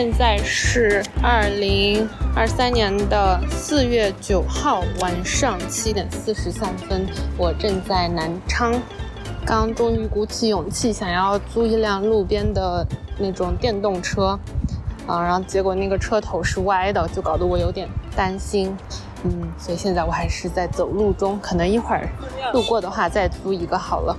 现在是二零二三年的四月九号晚上七点四十三分，我正在南昌，刚终于鼓起勇气想要租一辆路边的那种电动车，啊，然后结果那个车头是歪的，就搞得我有点担心，嗯，所以现在我还是在走路中，可能一会儿路过的话再租一个好了。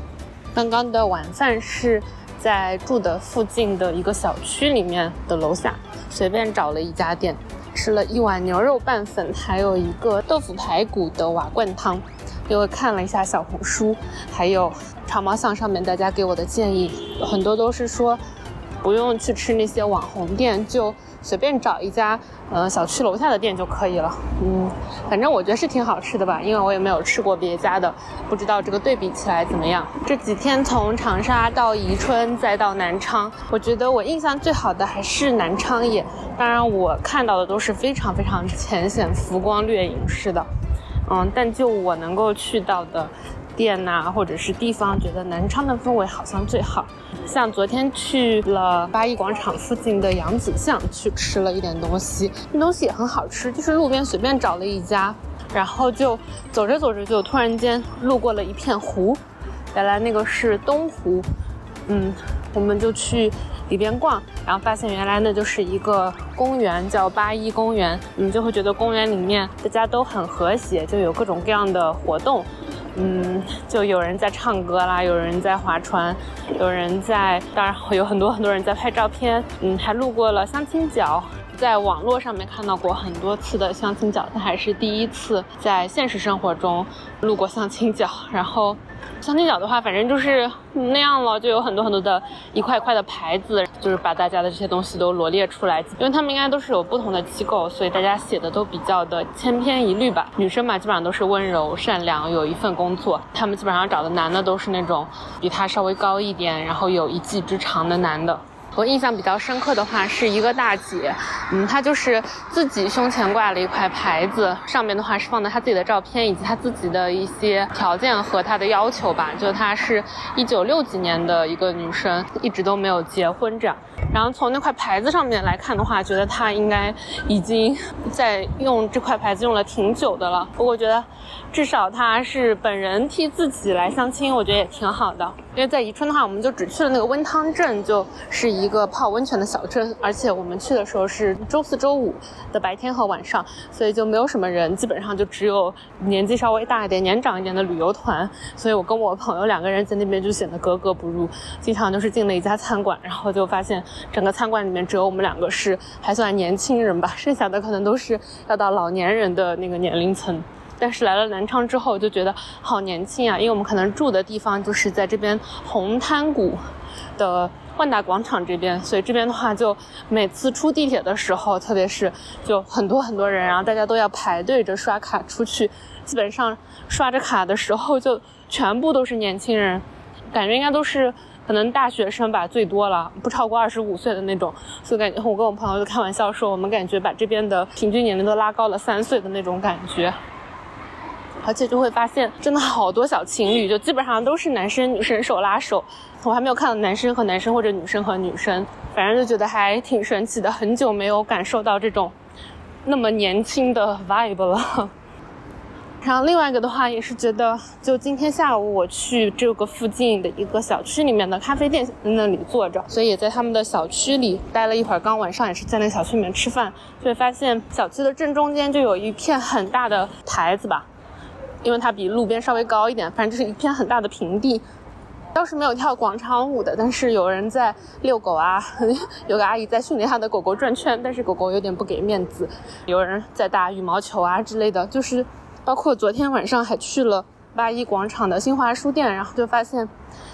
刚刚的晚饭是。在住的附近的一个小区里面的楼下，随便找了一家店，吃了一碗牛肉拌粉，还有一个豆腐排骨的瓦罐汤。因为看了一下小红书，还有长毛巷上面大家给我的建议，很多都是说不用去吃那些网红店，就。随便找一家，呃，小区楼下的店就可以了。嗯，反正我觉得是挺好吃的吧，因为我也没有吃过别家的，不知道这个对比起来怎么样。这几天从长沙到宜春再到南昌，我觉得我印象最好的还是南昌也。当然，我看到的都是非常非常浅显、浮光掠影式的。嗯，但就我能够去到的。店呐，或者是地方，觉得南昌的氛围好像最好。像昨天去了八一广场附近的扬子巷，去吃了一点东西，那东西也很好吃，就是路边随便找了一家，然后就走着走着，就突然间路过了一片湖，原来那个是东湖，嗯，我们就去里边逛，然后发现原来那就是一个公园，叫八一公园，你就会觉得公园里面大家都很和谐，就有各种各样的活动。嗯，就有人在唱歌啦，有人在划船，有人在，当然会有很多很多人在拍照片。嗯，还路过了相亲角，在网络上面看到过很多次的相亲角，但还是第一次在现实生活中路过相亲角，然后。相亲角的话，反正就是那样了，就有很多很多的一块块的牌子，就是把大家的这些东西都罗列出来。因为他们应该都是有不同的机构，所以大家写的都比较的千篇一律吧。女生嘛，基本上都是温柔善良，有一份工作。他们基本上找的男的都是那种比他稍微高一点，然后有一技之长的男的。我印象比较深刻的话，是一个大姐，嗯，她就是自己胸前挂了一块牌子，上面的话是放的她自己的照片以及她自己的一些条件和她的要求吧。就她是一九六几年的一个女生，一直都没有结婚这样。然后从那块牌子上面来看的话，觉得她应该已经在用这块牌子用了挺久的了。不过我觉得，至少她是本人替自己来相亲，我觉得也挺好的。因为在宜春的话，我们就只去了那个温汤镇，就是一个泡温泉的小镇，而且我们去的时候是周四周五的白天和晚上，所以就没有什么人，基本上就只有年纪稍微大一点、年长一点的旅游团。所以我跟我朋友两个人在那边就显得格格不入，经常就是进了一家餐馆，然后就发现整个餐馆里面只有我们两个是还算年轻人吧，剩下的可能都是要到老年人的那个年龄层。但是来了南昌之后，就觉得好年轻啊！因为我们可能住的地方就是在这边红滩谷的万达广场这边，所以这边的话，就每次出地铁的时候，特别是就很多很多人，然后大家都要排队着刷卡出去，基本上刷着卡的时候就全部都是年轻人，感觉应该都是可能大学生吧，最多了，不超过二十五岁的那种。所以感觉我跟我朋友就开玩笑说，我们感觉把这边的平均年龄都拉高了三岁的那种感觉。而且就会发现，真的好多小情侣，就基本上都是男生女生手拉手。我还没有看到男生和男生或者女生和女生，反正就觉得还挺神奇的。很久没有感受到这种那么年轻的 vibe 了。然后另外一个的话，也是觉得，就今天下午我去这个附近的一个小区里面的咖啡店那里坐着，所以也在他们的小区里待了一会儿。刚晚上也是在那个小区里面吃饭，就会发现小区的正中间就有一片很大的台子吧。因为它比路边稍微高一点，反正就是一片很大的平地。倒是没有跳广场舞的，但是有人在遛狗啊，有个阿姨在训练她的狗狗转圈，但是狗狗有点不给面子。有人在打羽毛球啊之类的，就是包括昨天晚上还去了八一广场的新华书店，然后就发现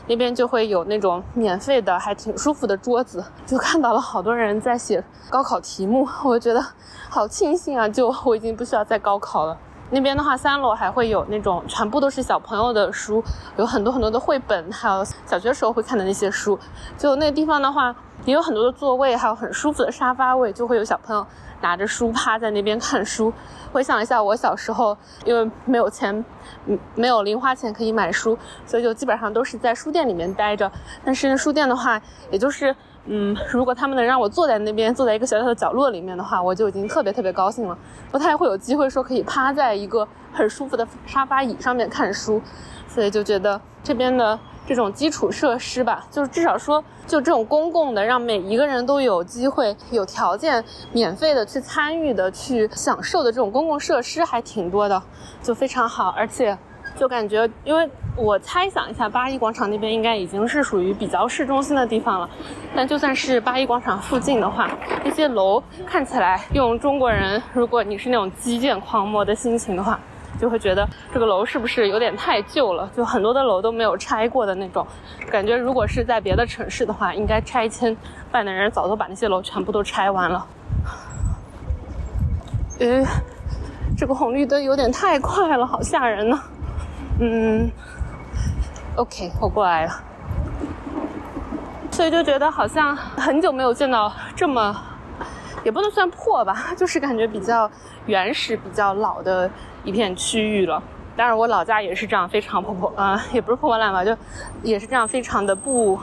那边就会有那种免费的还挺舒服的桌子，就看到了好多人在写高考题目，我觉得好庆幸啊，就我已经不需要再高考了。那边的话，三楼还会有那种全部都是小朋友的书，有很多很多的绘本，还有小学时候会看的那些书。就那个地方的话，也有很多的座位，还有很舒服的沙发位，就会有小朋友拿着书趴在那边看书。回想一下我小时候，因为没有钱，嗯，没有零花钱可以买书，所以就基本上都是在书店里面待着。但是书店的话，也就是。嗯，如果他们能让我坐在那边，坐在一个小小的角落里面的话，我就已经特别特别高兴了。不太会有机会说可以趴在一个很舒服的沙发椅上面看书，所以就觉得这边的这种基础设施吧，就是至少说就这种公共的，让每一个人都有机会、有条件、免费的去参与的、去享受的这种公共设施还挺多的，就非常好，而且。就感觉，因为我猜想一下，八一广场那边应该已经是属于比较市中心的地方了。但就算是八一广场附近的话，那些楼看起来，用中国人，如果你是那种基建狂魔的心情的话，就会觉得这个楼是不是有点太旧了？就很多的楼都没有拆过的那种感觉。如果是在别的城市的话，应该拆迁办的人早都把那些楼全部都拆完了。呃，这个红绿灯有点太快了，好吓人呢。嗯，OK，我过来了，所以就觉得好像很久没有见到这么，也不能算破吧，就是感觉比较原始、比较老的一片区域了。当然，我老家也是这样，非常破破，啊，也不是破破烂烂吧，就也是这样，非常的不。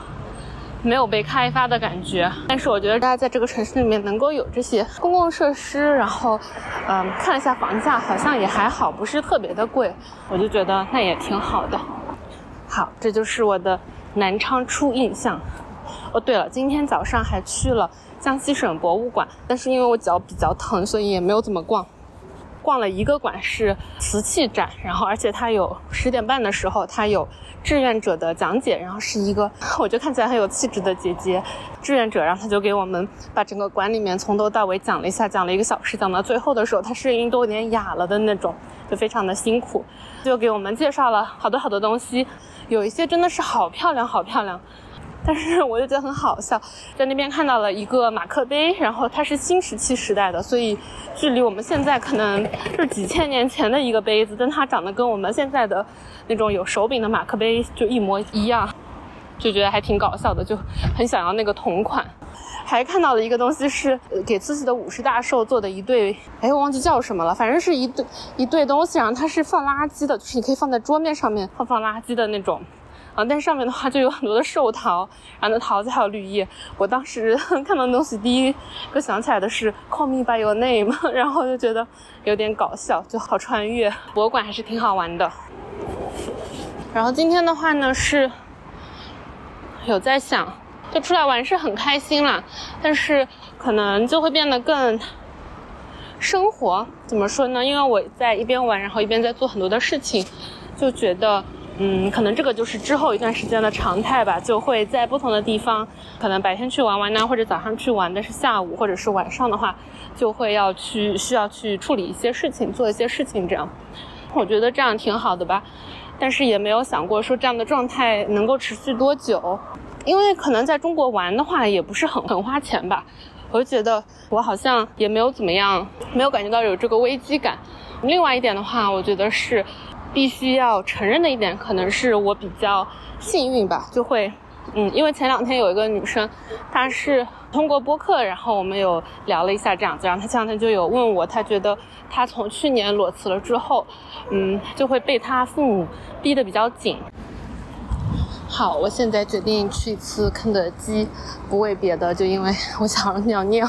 没有被开发的感觉，但是我觉得大家在这个城市里面能够有这些公共设施，然后，嗯，看了一下房价，好像也还好，不是特别的贵，我就觉得那也挺好的。好，这就是我的南昌初印象。哦，对了，今天早上还去了江西省博物馆，但是因为我脚比较疼，所以也没有怎么逛。逛了一个馆是瓷器展，然后而且它有十点半的时候，它有志愿者的讲解，然后是一个 我觉得看起来很有气质的姐姐志愿者，然后他就给我们把整个馆里面从头到尾讲了一下，讲了一个小时，讲到最后的时候，他声音都有点哑了的那种，就非常的辛苦，就给我们介绍了好多好多东西，有一些真的是好漂亮，好漂亮。但是我就觉得很好笑，在那边看到了一个马克杯，然后它是新石器时代的，所以距离我们现在可能是几千年前的一个杯子，但它长得跟我们现在的那种有手柄的马克杯就一模一样，就觉得还挺搞笑的，就很想要那个同款。还看到了一个东西是给自己的五十大寿做的一对，哎，我忘记叫什么了，反正是一对一对东西，然后它是放垃圾的，就是你可以放在桌面上面放放垃圾的那种。啊，但上面的话就有很多的寿桃，然后那桃子还有绿叶。我当时 看到东西，第一个想起来的是 “Call me by your name”，然后就觉得有点搞笑，就好穿越。博物馆还是挺好玩的。然后今天的话呢，是有在想，就出来玩是很开心啦，但是可能就会变得更生活。怎么说呢？因为我在一边玩，然后一边在做很多的事情，就觉得。嗯，可能这个就是之后一段时间的常态吧，就会在不同的地方，可能白天去玩玩呢，或者早上去玩，但是下午或者是晚上的话，就会要去需要去处理一些事情，做一些事情这样。我觉得这样挺好的吧，但是也没有想过说这样的状态能够持续多久，因为可能在中国玩的话也不是很很花钱吧，我就觉得我好像也没有怎么样，没有感觉到有这个危机感。另外一点的话，我觉得是。必须要承认的一点，可能是我比较幸运吧，就会，嗯，因为前两天有一个女生，她是通过播客，然后我们有聊了一下这样子，然后她前两天就有问我，她觉得她从去年裸辞了之后，嗯，就会被她父母逼得比较紧。好，我现在决定去一次肯德基，不为别的，就因为我想尿尿。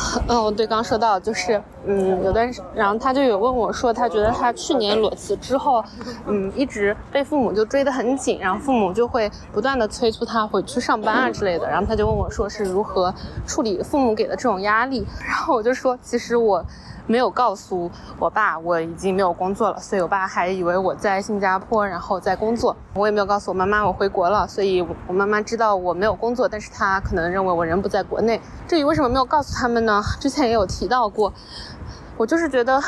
嗯，对，刚说到就是，嗯，有段，然后他就有问我说，他觉得他去年裸辞之后，嗯，一直被父母就追得很紧，然后父母就会不断的催促他回去上班啊之类的，然后他就问我说是如何处理父母给的这种压力，然后我就说，其实我。没有告诉我爸我已经没有工作了，所以我爸还以为我在新加坡，然后在工作。我也没有告诉我妈妈我回国了，所以我妈妈知道我没有工作，但是她可能认为我人不在国内。至于为什么没有告诉他们呢？之前也有提到过，我就是觉得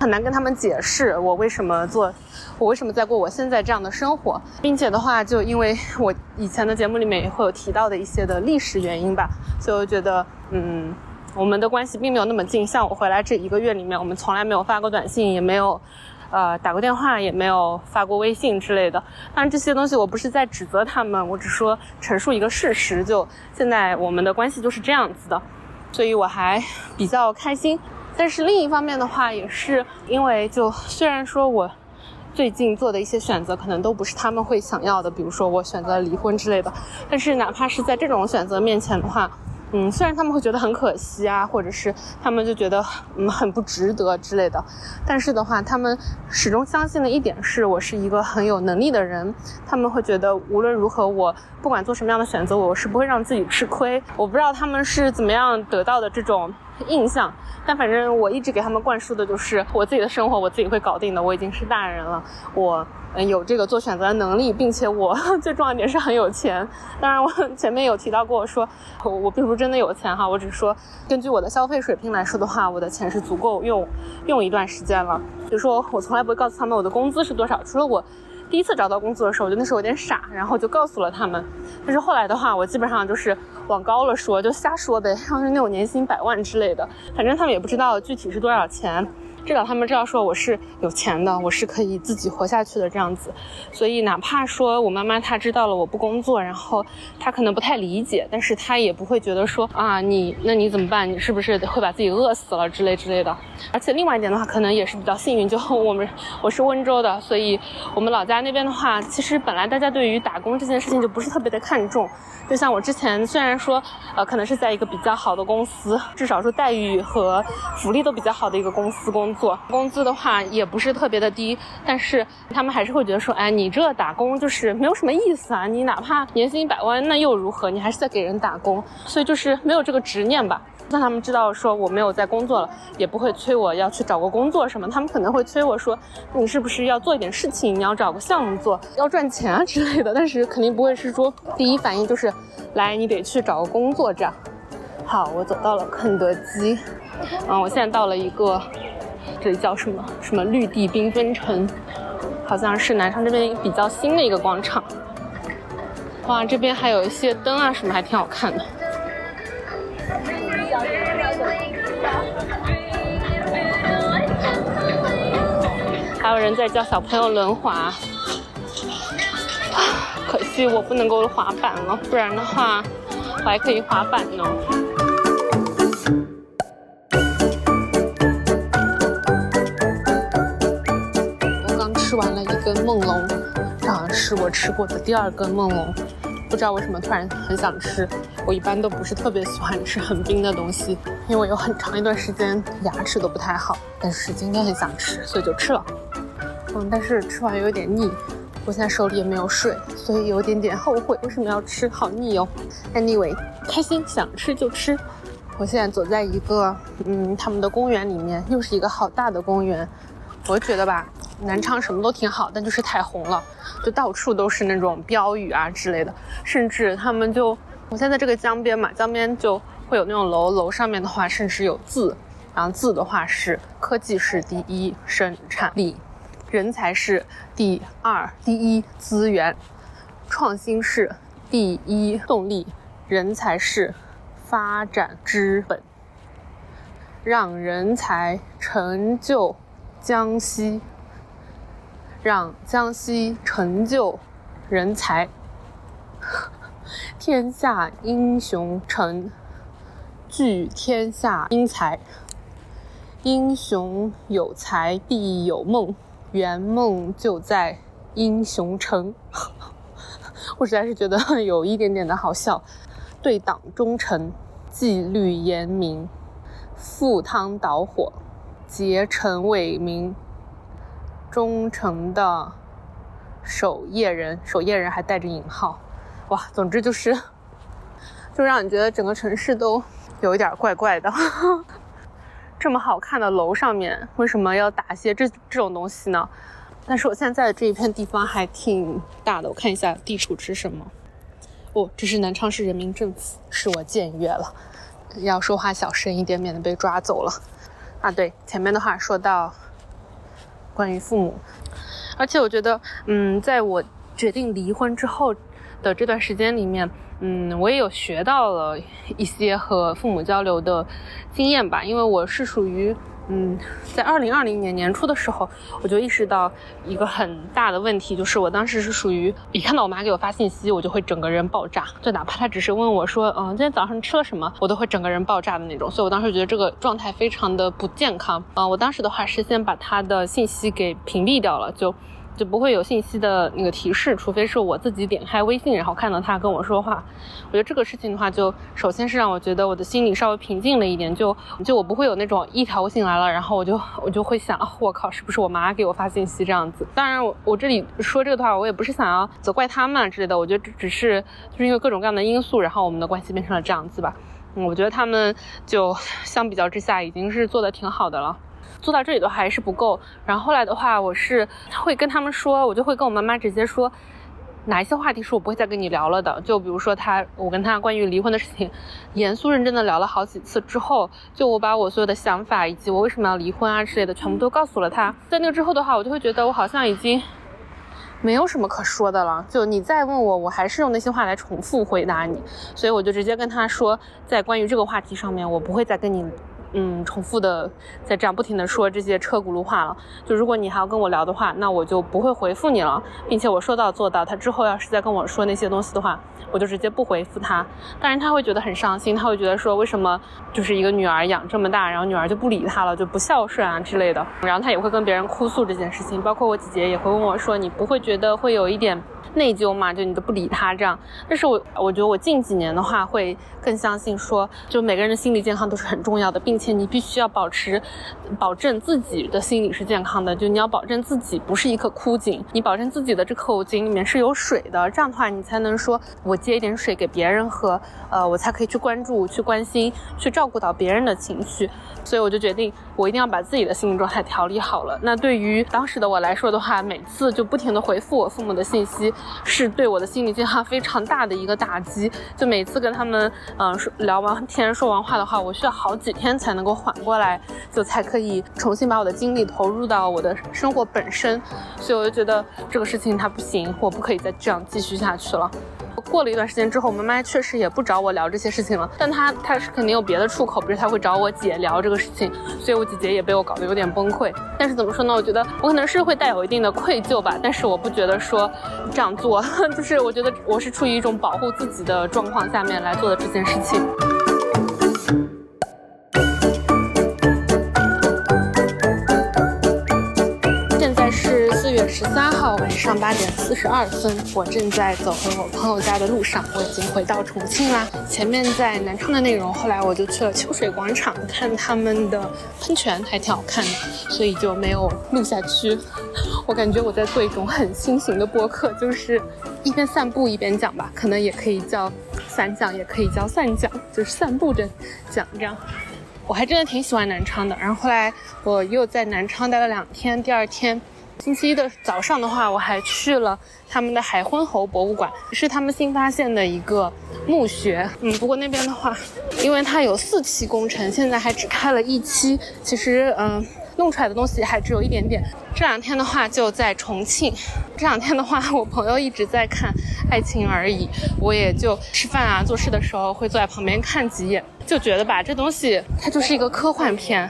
很难跟他们解释我为什么做，我为什么在过我现在这样的生活，并且的话，就因为我以前的节目里面也会有提到的一些的历史原因吧，所以我觉得，嗯。我们的关系并没有那么近，像我回来这一个月里面，我们从来没有发过短信，也没有，呃，打过电话，也没有发过微信之类的。当然这些东西我不是在指责他们，我只说陈述一个事实，就现在我们的关系就是这样子的，所以我还比较开心。但是另一方面的话，也是因为就虽然说我。最近做的一些选择可能都不是他们会想要的，比如说我选择离婚之类的。但是哪怕是在这种选择面前的话，嗯，虽然他们会觉得很可惜啊，或者是他们就觉得嗯很不值得之类的，但是的话，他们始终相信的一点是我是一个很有能力的人。他们会觉得无论如何，我不管做什么样的选择，我是不会让自己吃亏。我不知道他们是怎么样得到的这种 印象，但反正我一直给他们灌输的就是我自己的生活我自己会搞定的。我已经是大人了，我。嗯，有这个做选择的能力，并且我 最重要一点是很有钱。当然，我前面有提到过，说我我并不是真的有钱哈，我只是说根据我的消费水平来说的话，我的钱是足够用用一段时间了。比如说，我从来不会告诉他们我的工资是多少，除了我第一次找到工作的时候，我觉得那时候有点傻，然后就告诉了他们。但是后来的话，我基本上就是往高了说，就瞎说呗，像是那种年薪百万之类的，反正他们也不知道具体是多少钱。至少他们知道说我是有钱的，我是可以自己活下去的这样子，所以哪怕说我妈妈她知道了我不工作，然后她可能不太理解，但是她也不会觉得说啊你那你怎么办？你是不是会把自己饿死了之类之类的？而且另外一点的话，可能也是比较幸运，就我们我是温州的，所以我们老家那边的话，其实本来大家对于打工这件事情就不是特别的看重。就像我之前虽然说呃可能是在一个比较好的公司，至少说待遇和福利都比较好的一个公司工作。做工资的话也不是特别的低，但是他们还是会觉得说，哎，你这打工就是没有什么意思啊！你哪怕年薪一百万，那又如何？你还是在给人打工，所以就是没有这个执念吧。让他们知道说我没有在工作了，也不会催我要去找个工作什么。他们可能会催我说，你是不是要做一点事情？你要找个项目做，要赚钱啊之类的。但是肯定不会是说第一反应就是，来，你得去找个工作这样。好，我走到了肯德基，嗯，我现在到了一个。这里叫什么？什么绿地缤纷城？好像是南昌这边比较新的一个广场。哇，这边还有一些灯啊，什么还挺好看的。还有人在教小朋友轮滑。可惜我不能够滑板了，不然的话我还可以滑板呢。根梦龙，这好像是我吃过的第二根梦龙，不知道为什么突然很想吃。我一般都不是特别喜欢吃很冰的东西，因为有很长一段时间牙齿都不太好。但是今天很想吃，所以就吃了。嗯，但是吃完有点腻，我现在手里也没有水，所以有点点后悔为什么要吃，好腻哦。Anyway，开心想吃就吃。我现在走在一个嗯他们的公园里面，又是一个好大的公园。我觉得吧。南昌什么都挺好，但就是太红了，就到处都是那种标语啊之类的，甚至他们就，我现在这个江边嘛，江边就会有那种楼，楼上面的话甚至有字，然后字的话是科技是第一生产力，人才是第二第一资源，创新是第一动力，人才是发展之本，让人才成就江西。让江西成就人才，天下英雄成，聚天下英才。英雄有才必有梦，圆梦就在英雄城。我实在是觉得有一点点的好笑。对党忠诚，纪律严明，赴汤蹈火，竭诚为民。忠诚的守夜人，守夜人还带着引号，哇，总之就是，就让你觉得整个城市都有一点怪怪的。这么好看的楼上面，为什么要打些这这种东西呢？但是我现在这一片地方还挺大的，我看一下地处是什么。哦，这是南昌市人民政府，是我僭越了，要说话小声一点，免得被抓走了。啊，对，前面的话说到。关于父母，而且我觉得，嗯，在我决定离婚之后的这段时间里面，嗯，我也有学到了一些和父母交流的经验吧，因为我是属于。嗯，在二零二零年年初的时候，我就意识到一个很大的问题，就是我当时是属于一看到我妈给我发信息，我就会整个人爆炸，就哪怕她只是问我说，嗯，今天早上吃了什么，我都会整个人爆炸的那种。所以我当时觉得这个状态非常的不健康。啊，我当时的话是先把她的信息给屏蔽掉了，就就不会有信息的那个提示，除非是我自己点开微信，然后看到他跟我说话。我觉得这个事情的话，就首先是让我觉得我的心里稍微平静了一点，就就我不会有那种一条信来了，然后我就我就会想，我靠，是不是我妈给我发信息这样子？当然，我我这里说这个的话，我也不是想要责怪他们之类的，我觉得只是就是因为各种各样的因素，然后我们的关系变成了这样子吧。我觉得他们就相比较之下已经是做的挺好的了。做到这里的话还是不够，然后后来的话，我是会跟他们说，我就会跟我妈妈直接说，哪一些话题是我不会再跟你聊了的。就比如说他，我跟他关于离婚的事情，严肃认真的聊了好几次之后，就我把我所有的想法以及我为什么要离婚啊之类的全部都告诉了他。在那个之后的话，我就会觉得我好像已经没有什么可说的了。就你再问我，我还是用那些话来重复回答你，所以我就直接跟他说，在关于这个话题上面，我不会再跟你。嗯，重复的在这样不停的说这些车轱辘话了。就如果你还要跟我聊的话，那我就不会回复你了，并且我说到做到。他之后要是再跟我说那些东西的话，我就直接不回复他。当然他会觉得很伤心，他会觉得说为什么就是一个女儿养这么大，然后女儿就不理他了，就不孝顺啊之类的。然后他也会跟别人哭诉这件事情，包括我姐姐也会问我说，你不会觉得会有一点？内疚嘛，就你都不理他这样。但是我我觉得我近几年的话会更相信说，就每个人的心理健康都是很重要的，并且你必须要保持，保证自己的心理是健康的。就你要保证自己不是一颗枯井，你保证自己的这口井里面是有水的，这样的话你才能说我接一点水给别人喝，呃，我才可以去关注、去关心、去照顾到别人的情绪。所以我就决定，我一定要把自己的心理状态调理好了。那对于当时的我来说的话，每次就不停的回复我父母的信息。是对我的心理健康非常大的一个打击。就每次跟他们，嗯，说聊完天、说完话的话，我需要好几天才能够缓过来，就才可以重新把我的精力投入到我的生活本身。所以我就觉得这个事情它不行，我不可以再这样继续下去了。过了一段时间之后，我妈妈确实也不找我聊这些事情了，但她她是肯定有别的出口，比如她会找我姐聊这个事情，所以我姐姐也被我搞得有点崩溃。但是怎么说呢？我觉得我可能是会带有一定的愧疚吧，但是我不觉得说这样做，就是我觉得我是处于一种保护自己的状况下面来做的这件事情。十三号晚上八点四十二分，我正在走回我朋友家的路上，我已经回到重庆啦。前面在南昌的内容，后来我就去了秋水广场看他们的喷泉，还挺好看的，所以就没有录下去。我感觉我在做一种很新型的播客，就是一边散步一边讲吧，可能也可以叫散讲，也可以叫散讲，就是散步着讲这样。我还真的挺喜欢南昌的，然后后来 我又在南昌待了两天，第二天。星期一的早上的话，我还去了他们的海昏侯博物馆，是他们新发现的一个墓穴。嗯，不过那边的话，因为它有四期工程，现在还只开了一期，其实嗯，弄出来的东西还只有一点点。这两天的话就在重庆，这两天的话，我朋友一直在看《爱情而已》，我也就吃饭啊、做事的时候会坐在旁边看几眼，就觉得吧，这东西它就是一个科幻片。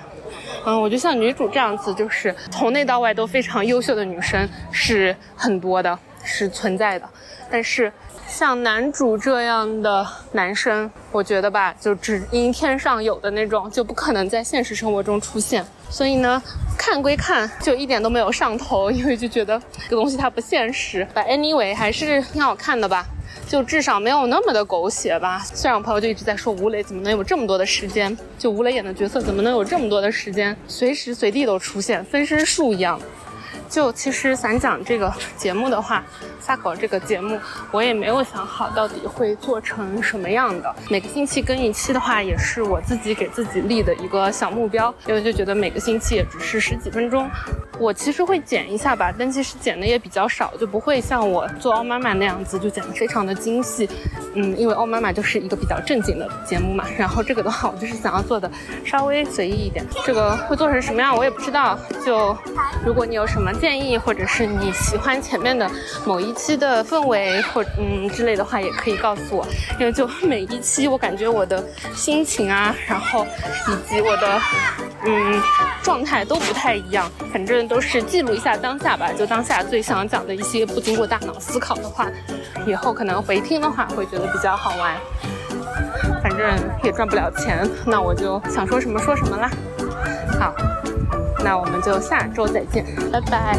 嗯，我觉得像女主这样子，就是从内到外都非常优秀的女生是很多的，是存在的。但是像男主这样的男生，我觉得吧，就只因天上有的那种，就不可能在现实生活中出现。所以呢，看归看，就一点都没有上头，因为就觉得这个东西它不现实。But anyway，还是挺好看的吧。就至少没有那么的狗血吧。虽然我朋友就一直在说吴磊怎么能有这么多的时间，就吴磊演的角色怎么能有这么多的时间，随时随地都出现，分身术一样。就其实散讲这个节目的话。撒口这个节目，我也没有想好到底会做成什么样的。每个星期更一期的话，也是我自己给自己立的一个小目标，因为就觉得每个星期也只是十几分钟。我其实会剪一下吧，但其实剪的也比较少，就不会像我做奥妈妈那样子就剪得非常的精细。嗯，因为奥妈妈就是一个比较正经的节目嘛。然后这个的话，我就是想要做的稍微随意一点。这个会做成什么样，我也不知道。就如果你有什么建议，或者是你喜欢前面的某一。期的氛围或嗯之类的话也可以告诉我，因为就每一期我感觉我的心情啊，然后以及我的嗯状态都不太一样，反正都是记录一下当下吧，就当下最想讲的一些不经过大脑思考的话，以后可能回听的话会觉得比较好玩，反正也赚不了钱，那我就想说什么说什么啦。好，那我们就下周再见，拜拜。